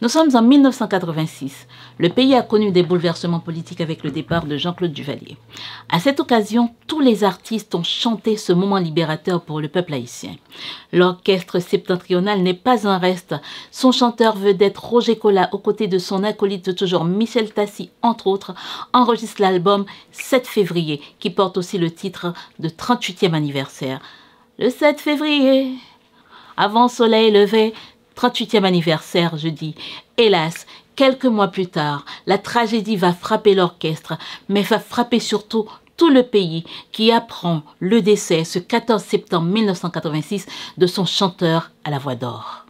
Nous sommes en 1986. Le pays a connu des bouleversements politiques avec le départ de Jean-Claude Duvalier. À cette occasion, tous les artistes ont chanté ce moment libérateur pour le peuple haïtien. L'orchestre septentrional n'est pas un reste. Son chanteur vedette Roger Collat, aux côtés de son acolyte toujours Michel Tassi, entre autres, enregistre l'album 7 février, qui porte aussi le titre de 38e anniversaire. Le 7 février, avant soleil levé, 38e anniversaire, je dis. Hélas, quelques mois plus tard, la tragédie va frapper l'orchestre, mais va frapper surtout tout le pays qui apprend le décès ce 14 septembre 1986 de son chanteur à la voix d'or.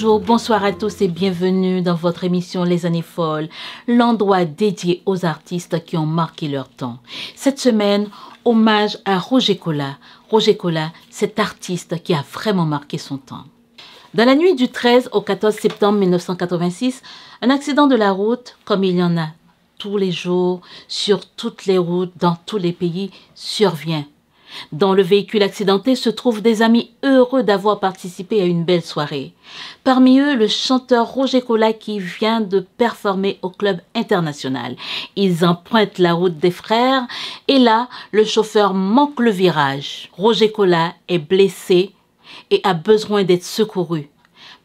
Bonjour, bonsoir à tous et bienvenue dans votre émission Les années folles, l'endroit dédié aux artistes qui ont marqué leur temps. Cette semaine, hommage à Roger Collat. Roger Collat, cet artiste qui a vraiment marqué son temps. Dans la nuit du 13 au 14 septembre 1986, un accident de la route, comme il y en a tous les jours, sur toutes les routes, dans tous les pays, survient. Dans le véhicule accidenté se trouvent des amis heureux d'avoir participé à une belle soirée. Parmi eux, le chanteur Roger Collat qui vient de performer au club international. Ils empruntent la route des frères et là, le chauffeur manque le virage. Roger Collat est blessé et a besoin d'être secouru.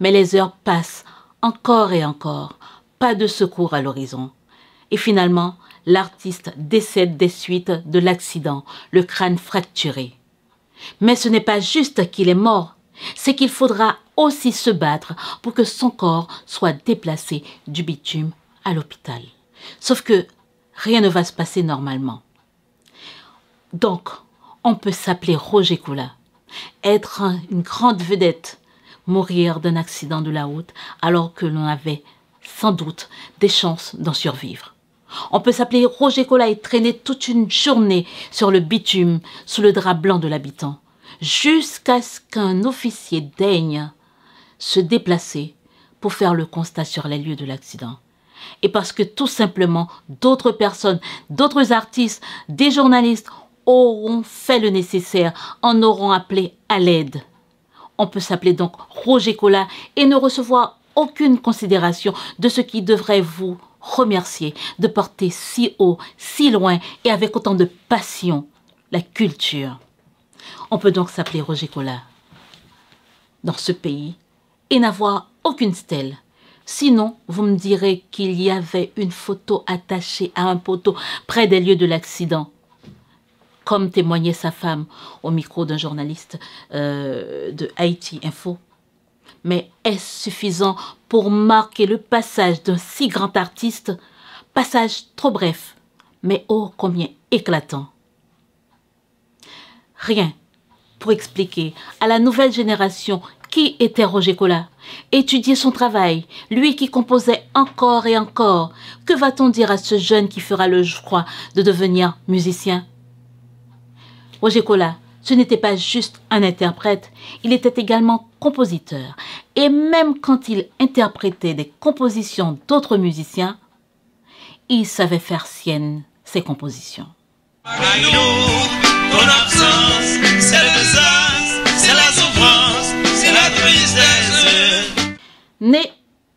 Mais les heures passent encore et encore. Pas de secours à l'horizon. Et finalement, l'artiste décède des suites de l'accident, le crâne fracturé. Mais ce n'est pas juste qu'il est mort, c'est qu'il faudra aussi se battre pour que son corps soit déplacé du bitume à l'hôpital. Sauf que rien ne va se passer normalement. Donc, on peut s'appeler Roger Coula, être une grande vedette, mourir d'un accident de la route alors que l'on avait sans doute des chances d'en survivre. On peut s'appeler Roger Collat et traîner toute une journée sur le bitume sous le drap blanc de l'habitant, jusqu'à ce qu'un officier daigne se déplacer pour faire le constat sur les lieux de l'accident. Et parce que tout simplement d'autres personnes, d'autres artistes, des journalistes auront fait le nécessaire, en auront appelé à l'aide. On peut s'appeler donc Roger Collat et ne recevoir aucune considération de ce qui devrait vous remercier de porter si haut, si loin et avec autant de passion la culture. On peut donc s'appeler Roger Collard dans ce pays et n'avoir aucune stèle. Sinon, vous me direz qu'il y avait une photo attachée à un poteau près des lieux de l'accident, comme témoignait sa femme au micro d'un journaliste euh, de Haïti Info. Mais est-ce suffisant pour marquer le passage d'un si grand artiste? Passage trop bref, mais oh combien éclatant. Rien pour expliquer à la nouvelle génération qui était Roger Collat. Étudier son travail, lui qui composait encore et encore. Que va-t-on dire à ce jeune qui fera le choix de devenir musicien? Roger Collat ce n'était pas juste un interprète, il était également compositeur. Et même quand il interprétait des compositions d'autres musiciens, il savait faire sienne ses compositions. Né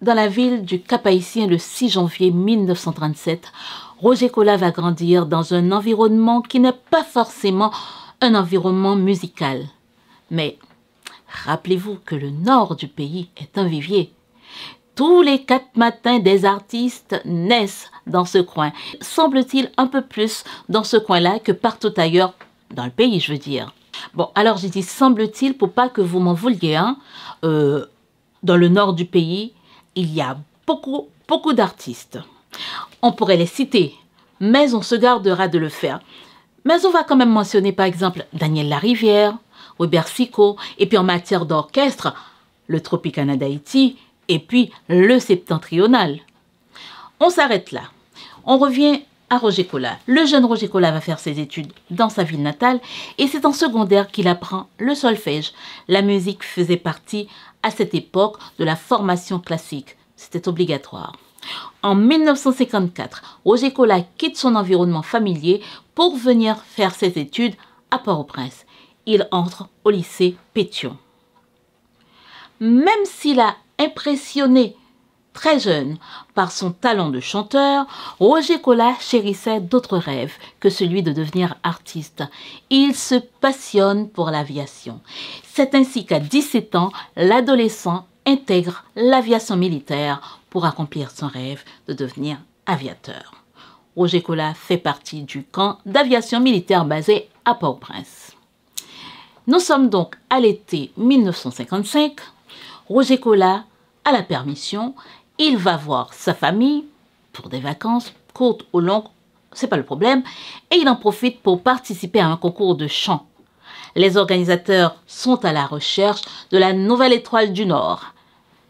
dans la ville du Cap-Haïtien le 6 janvier 1937, Roger Collat va grandir dans un environnement qui n'est pas forcément un environnement musical. Mais rappelez-vous que le nord du pays est un vivier. Tous les quatre matins, des artistes naissent dans ce coin. Semble-t-il un peu plus dans ce coin-là que partout ailleurs dans le pays, je veux dire. Bon, alors j'ai dit semble-t-il pour pas que vous m'en vouliez. Hein, euh, dans le nord du pays, il y a beaucoup, beaucoup d'artistes. On pourrait les citer, mais on se gardera de le faire. Mais on va quand même mentionner par exemple Daniel Larivière, Robert Sico, et puis en matière d'orchestre, le Tropicana d'Haïti, et puis le Septentrional. On s'arrête là. On revient à Roger Collat. Le jeune Roger Collat va faire ses études dans sa ville natale et c'est en secondaire qu'il apprend le solfège. La musique faisait partie à cette époque de la formation classique. C'était obligatoire. En 1954, Roger Collat quitte son environnement familier pour venir faire ses études à Port-au-Prince. Il entre au lycée Pétion. Même s'il a impressionné très jeune par son talent de chanteur, Roger Collat chérissait d'autres rêves que celui de devenir artiste. Il se passionne pour l'aviation. C'est ainsi qu'à 17 ans, l'adolescent intègre l'aviation militaire pour accomplir son rêve de devenir aviateur. Roger Collat fait partie du camp d'aviation militaire basé à Port-au-Prince. Nous sommes donc à l'été 1955. Roger Collat a la permission. Il va voir sa famille pour des vacances courtes ou longues, c'est pas le problème, et il en profite pour participer à un concours de chant. Les organisateurs sont à la recherche de la nouvelle étoile du Nord.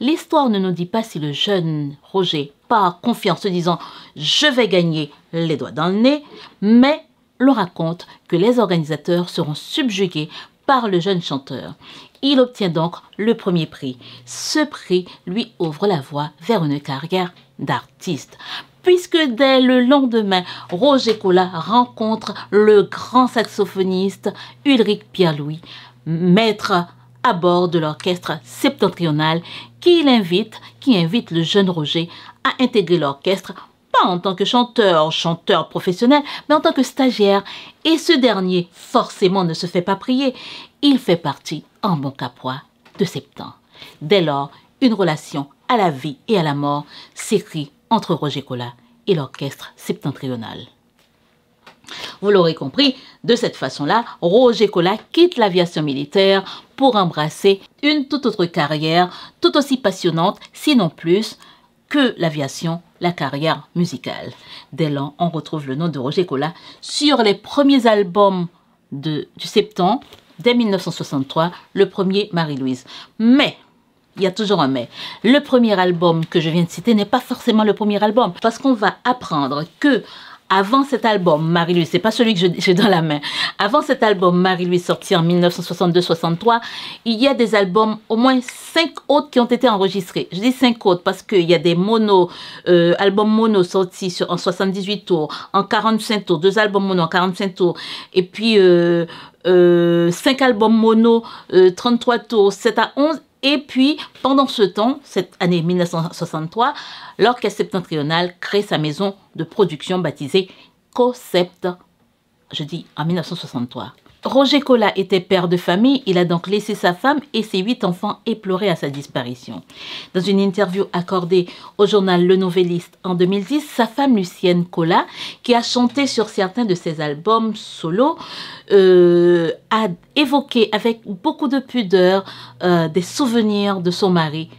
L'histoire ne nous dit pas si le jeune Roger part confiance se disant je vais gagner les doigts dans le nez, mais l'on raconte que les organisateurs seront subjugués par le jeune chanteur. Il obtient donc le premier prix. Ce prix lui ouvre la voie vers une carrière d'artiste. Puisque dès le lendemain, Roger Collat rencontre le grand saxophoniste Ulrich Pierre-Louis, maître à bord de l'orchestre septentrional qui l'invite, qui invite le jeune Roger à intégrer l'orchestre pas en tant que chanteur, chanteur professionnel, mais en tant que stagiaire. Et ce dernier, forcément, ne se fait pas prier. Il fait partie, en bon capois, de Septembre. Dès lors, une relation à la vie et à la mort s'écrit entre Roger Collat et l'orchestre septentrional. Vous l'aurez compris, de cette façon-là, Roger Collat quitte l'aviation militaire pour embrasser une toute autre carrière, tout aussi passionnante, sinon plus, que l'aviation, la carrière musicale. Dès lors, on retrouve le nom de Roger Collat sur les premiers albums de, du septembre, dès 1963, le premier Marie-Louise. Mais, il y a toujours un mais. Le premier album que je viens de citer n'est pas forcément le premier album, parce qu'on va apprendre que avant cet album, Marie-Louise, c'est pas celui que j'ai dans la main. Avant cet album, Marie-Louise, sorti en 1962-63, il y a des albums, au moins cinq autres qui ont été enregistrés. Je dis cinq autres parce qu'il y a des mono, euh, albums mono sortis en 78 tours, en 45 tours, deux albums mono en 45 tours, et puis euh, euh, cinq albums mono, 33 tours, 7 à 11, et puis, pendant ce temps, cette année 1963, l'Orchestre septentrional crée sa maison de production baptisée COSEPT, je dis en 1963. Roger Collat était père de famille, il a donc laissé sa femme et ses huit enfants éplorés à sa disparition. Dans une interview accordée au journal Le Nouvelliste en 2010, sa femme Lucienne Collat, qui a chanté sur certains de ses albums solo, euh, a évoqué avec beaucoup de pudeur euh, des souvenirs de son mari.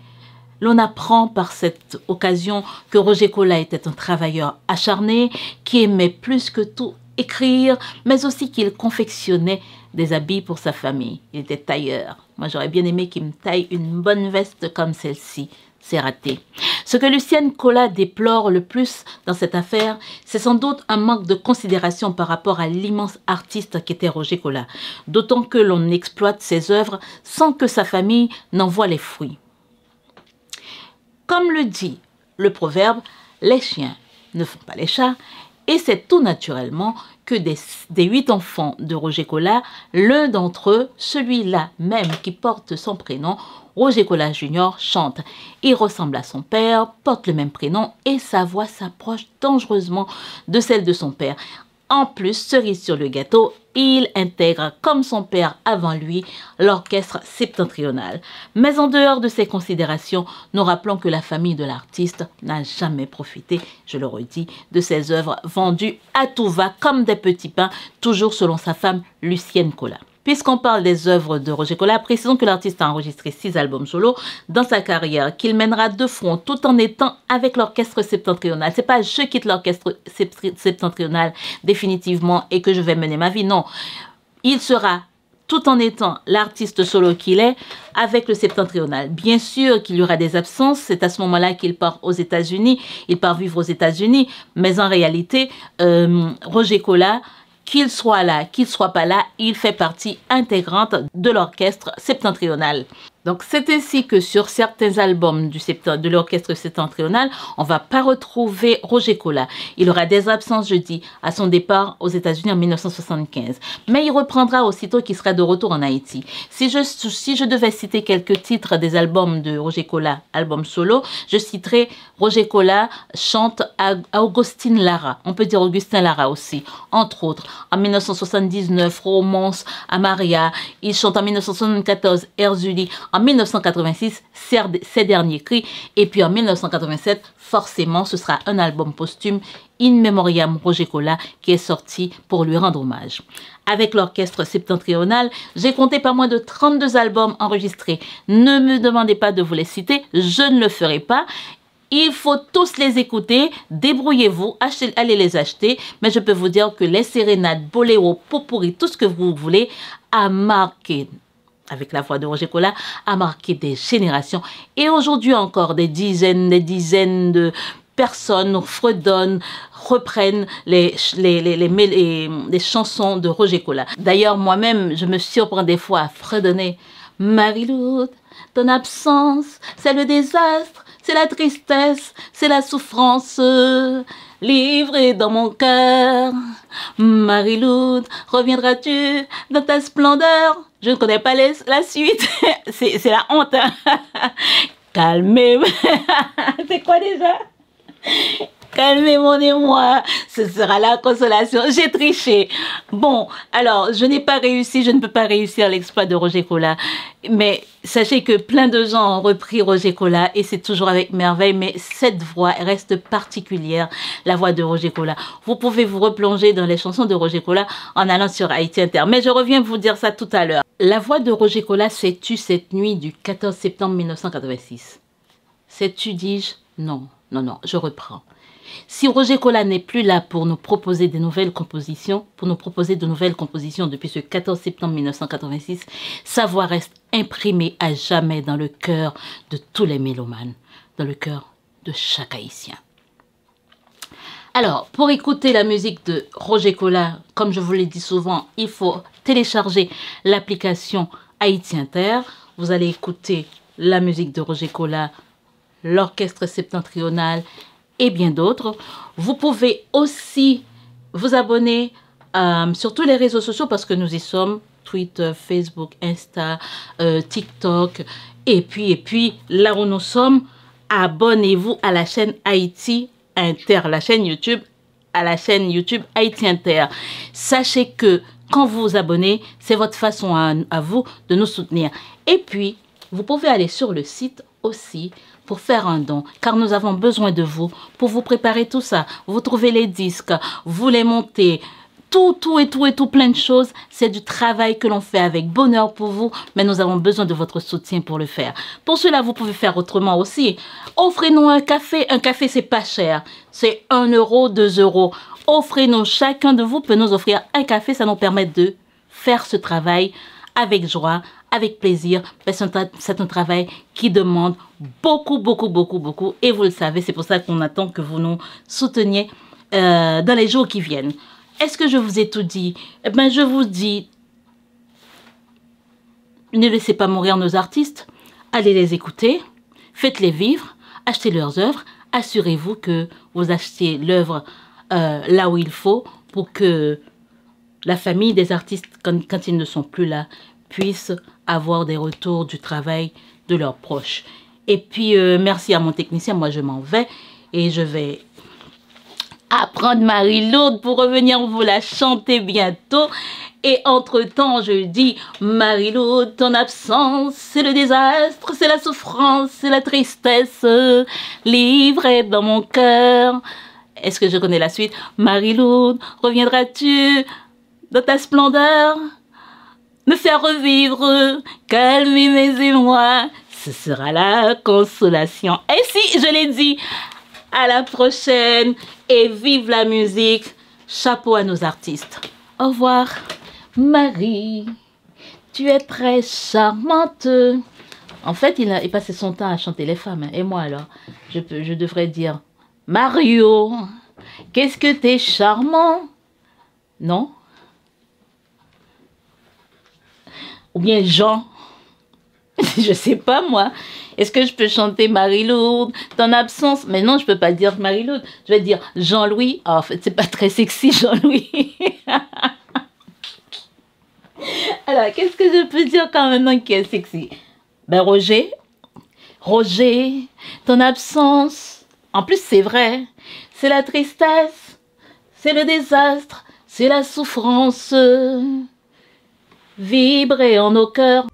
L'on apprend par cette occasion que Roger Collat était un travailleur acharné qui aimait plus que tout écrire, mais aussi qu'il confectionnait des habits pour sa famille. Il était tailleur. Moi, j'aurais bien aimé qu'il me taille une bonne veste comme celle-ci. C'est raté. Ce que Lucienne Collat déplore le plus dans cette affaire, c'est sans doute un manque de considération par rapport à l'immense artiste qu'était Roger Collat, d'autant que l'on exploite ses œuvres sans que sa famille n'en voie les fruits. Comme le dit le proverbe, les chiens ne font pas les chats, et c'est tout naturellement que des, huit enfants de Roger Collat, l'un d'entre eux, celui-là même qui porte son prénom, Roger Collat Junior, chante. Il ressemble à son père, porte le même prénom et sa voix s'approche dangereusement de celle de son père. En plus, cerise sur le gâteau, il intègre, comme son père avant lui, l'orchestre septentrional. Mais en dehors de ces considérations, nous rappelons que la famille de l'artiste n'a jamais profité, je le redis, de ses œuvres vendues à tout va comme des petits pains, toujours selon sa femme Lucienne Collat. Puisqu'on parle des œuvres de Roger Collat, précisons que l'artiste a enregistré six albums solo dans sa carrière, qu'il mènera de front tout en étant avec l'orchestre septentrional. C'est pas je quitte l'orchestre septentrional définitivement et que je vais mener ma vie. Non. Il sera tout en étant l'artiste solo qu'il est avec le septentrional. Bien sûr qu'il y aura des absences, c'est à ce moment-là qu'il part aux États-Unis, il part vivre aux États-Unis, mais en réalité, euh, Roger Collat qu'il soit là, qu'il soit pas là, il fait partie intégrante de l'orchestre septentrional. Donc c'est ainsi que sur certains albums de l'orchestre septentrional, on va pas retrouver Roger Cola. Il aura des absences, je dis, à son départ aux États-Unis en 1975. Mais il reprendra aussitôt qu'il sera de retour en Haïti. Si je, si je devais citer quelques titres des albums de Roger Cola, album solo, je citerai Roger Cola chante à Augustine Lara. On peut dire Augustin Lara aussi, entre autres. En 1979, Romance à Maria. Il chante en 1974 Erzuli. En 1986, ses derniers cris. Et puis en 1987, forcément, ce sera un album posthume, In Memoriam Roger Cola, qui est sorti pour lui rendre hommage. Avec l'orchestre septentrional, j'ai compté pas moins de 32 albums enregistrés. Ne me demandez pas de vous les citer, je ne le ferai pas. Il faut tous les écouter, débrouillez-vous, allez les acheter, mais je peux vous dire que les sérénades, boléro, popourri, tout ce que vous voulez, a marqué avec la voix de Roger Cola, a marqué des générations. Et aujourd'hui encore, des dizaines, des dizaines de personnes fredonnent, reprennent les, chansons de Roger Cola. D'ailleurs, moi-même, je me surprends des fois à fredonner Marie-Lou, ton absence, c'est le désastre, c'est la tristesse, c'est la souffrance livrée dans mon cœur. Marie-Lou, reviendras-tu dans ta splendeur? Je ne connais pas la suite. c'est la honte. Hein. Calmez. c'est quoi déjà? Calmez mon émoi, ce sera la consolation. J'ai triché. Bon, alors, je n'ai pas réussi, je ne peux pas réussir l'exploit de Roger Cola. Mais sachez que plein de gens ont repris Roger Cola et c'est toujours avec merveille, mais cette voix reste particulière, la voix de Roger Cola. Vous pouvez vous replonger dans les chansons de Roger Cola en allant sur Haïti Inter. Mais je reviens vous dire ça tout à l'heure. La voix de Roger Cola s'est tue cette nuit du 14 septembre 1986. S'est tue, dis-je? Non, non, non, je reprends. Si Roger Cola n'est plus là pour nous proposer des nouvelles compositions, pour nous proposer de nouvelles compositions depuis ce 14 septembre 1986, sa voix reste imprimée à jamais dans le cœur de tous les mélomanes, dans le cœur de chaque haïtien. Alors, pour écouter la musique de Roger Cola, comme je vous l'ai dit souvent, il faut télécharger l'application Haïti Inter. Vous allez écouter la musique de Roger Cola, l'orchestre septentrional et bien d'autres. Vous pouvez aussi vous abonner euh, sur tous les réseaux sociaux parce que nous y sommes. Twitter, Facebook, Insta, euh, TikTok. Et puis, et puis, là où nous sommes, abonnez-vous à la chaîne Haïti Inter, la chaîne YouTube, à la chaîne YouTube Haïti Inter. Sachez que quand vous vous abonnez, c'est votre façon à, à vous de nous soutenir. Et puis, vous pouvez aller sur le site aussi pour faire un don, car nous avons besoin de vous pour vous préparer tout ça. Vous trouvez les disques, vous les montez, tout, tout et tout et tout, plein de choses. C'est du travail que l'on fait avec bonheur pour vous, mais nous avons besoin de votre soutien pour le faire. Pour cela, vous pouvez faire autrement aussi. Offrez-nous un café. Un café, c'est pas cher. C'est 1 euro, 2 euros. Offrez-nous, chacun de vous peut nous offrir un café. Ça nous permet de faire ce travail avec joie, avec plaisir. C'est un travail qui demande beaucoup, beaucoup, beaucoup, beaucoup. Et vous le savez, c'est pour ça qu'on attend que vous nous souteniez euh, dans les jours qui viennent. Est-ce que je vous ai tout dit? Eh bien, je vous dis, ne laissez pas mourir nos artistes. Allez les écouter, faites-les vivre, achetez leurs œuvres. Assurez-vous que vous achetez l'œuvre euh, là où il faut pour que la famille des artistes, quand ils ne sont plus là, puissent avoir des retours du travail de leurs proches. Et puis, euh, merci à mon technicien. Moi, je m'en vais et je vais apprendre Marie-Lourde pour revenir vous la chanter bientôt. Et entre-temps, je dis, Marie-Lourde, ton absence, c'est le désastre, c'est la souffrance, c'est la tristesse, livrée dans mon cœur. Est-ce que je connais la suite? Marie-Lourde, reviendras-tu dans ta splendeur? Me faire revivre, calmer mes émois, ce sera la consolation. Et si, je l'ai dit, à la prochaine et vive la musique. Chapeau à nos artistes. Au revoir. Marie, tu es très charmante. En fait, il a passé son temps à chanter les femmes. Hein. Et moi alors, je, peux, je devrais dire Mario, qu'est-ce que t'es charmant? Non? Ou bien Jean. je sais pas moi. Est-ce que je peux chanter Marie-Lourde, ton absence Mais non, je peux pas dire Marie-Lourde. Je vais dire Jean-Louis. Ah, en fait, c'est pas très sexy, Jean-Louis. Alors, qu'est-ce que je peux dire quand même qui est sexy? Ben, Roger. Roger, ton absence. En plus, c'est vrai. C'est la tristesse. C'est le désastre. C'est la souffrance. Vibrer en nos cœurs.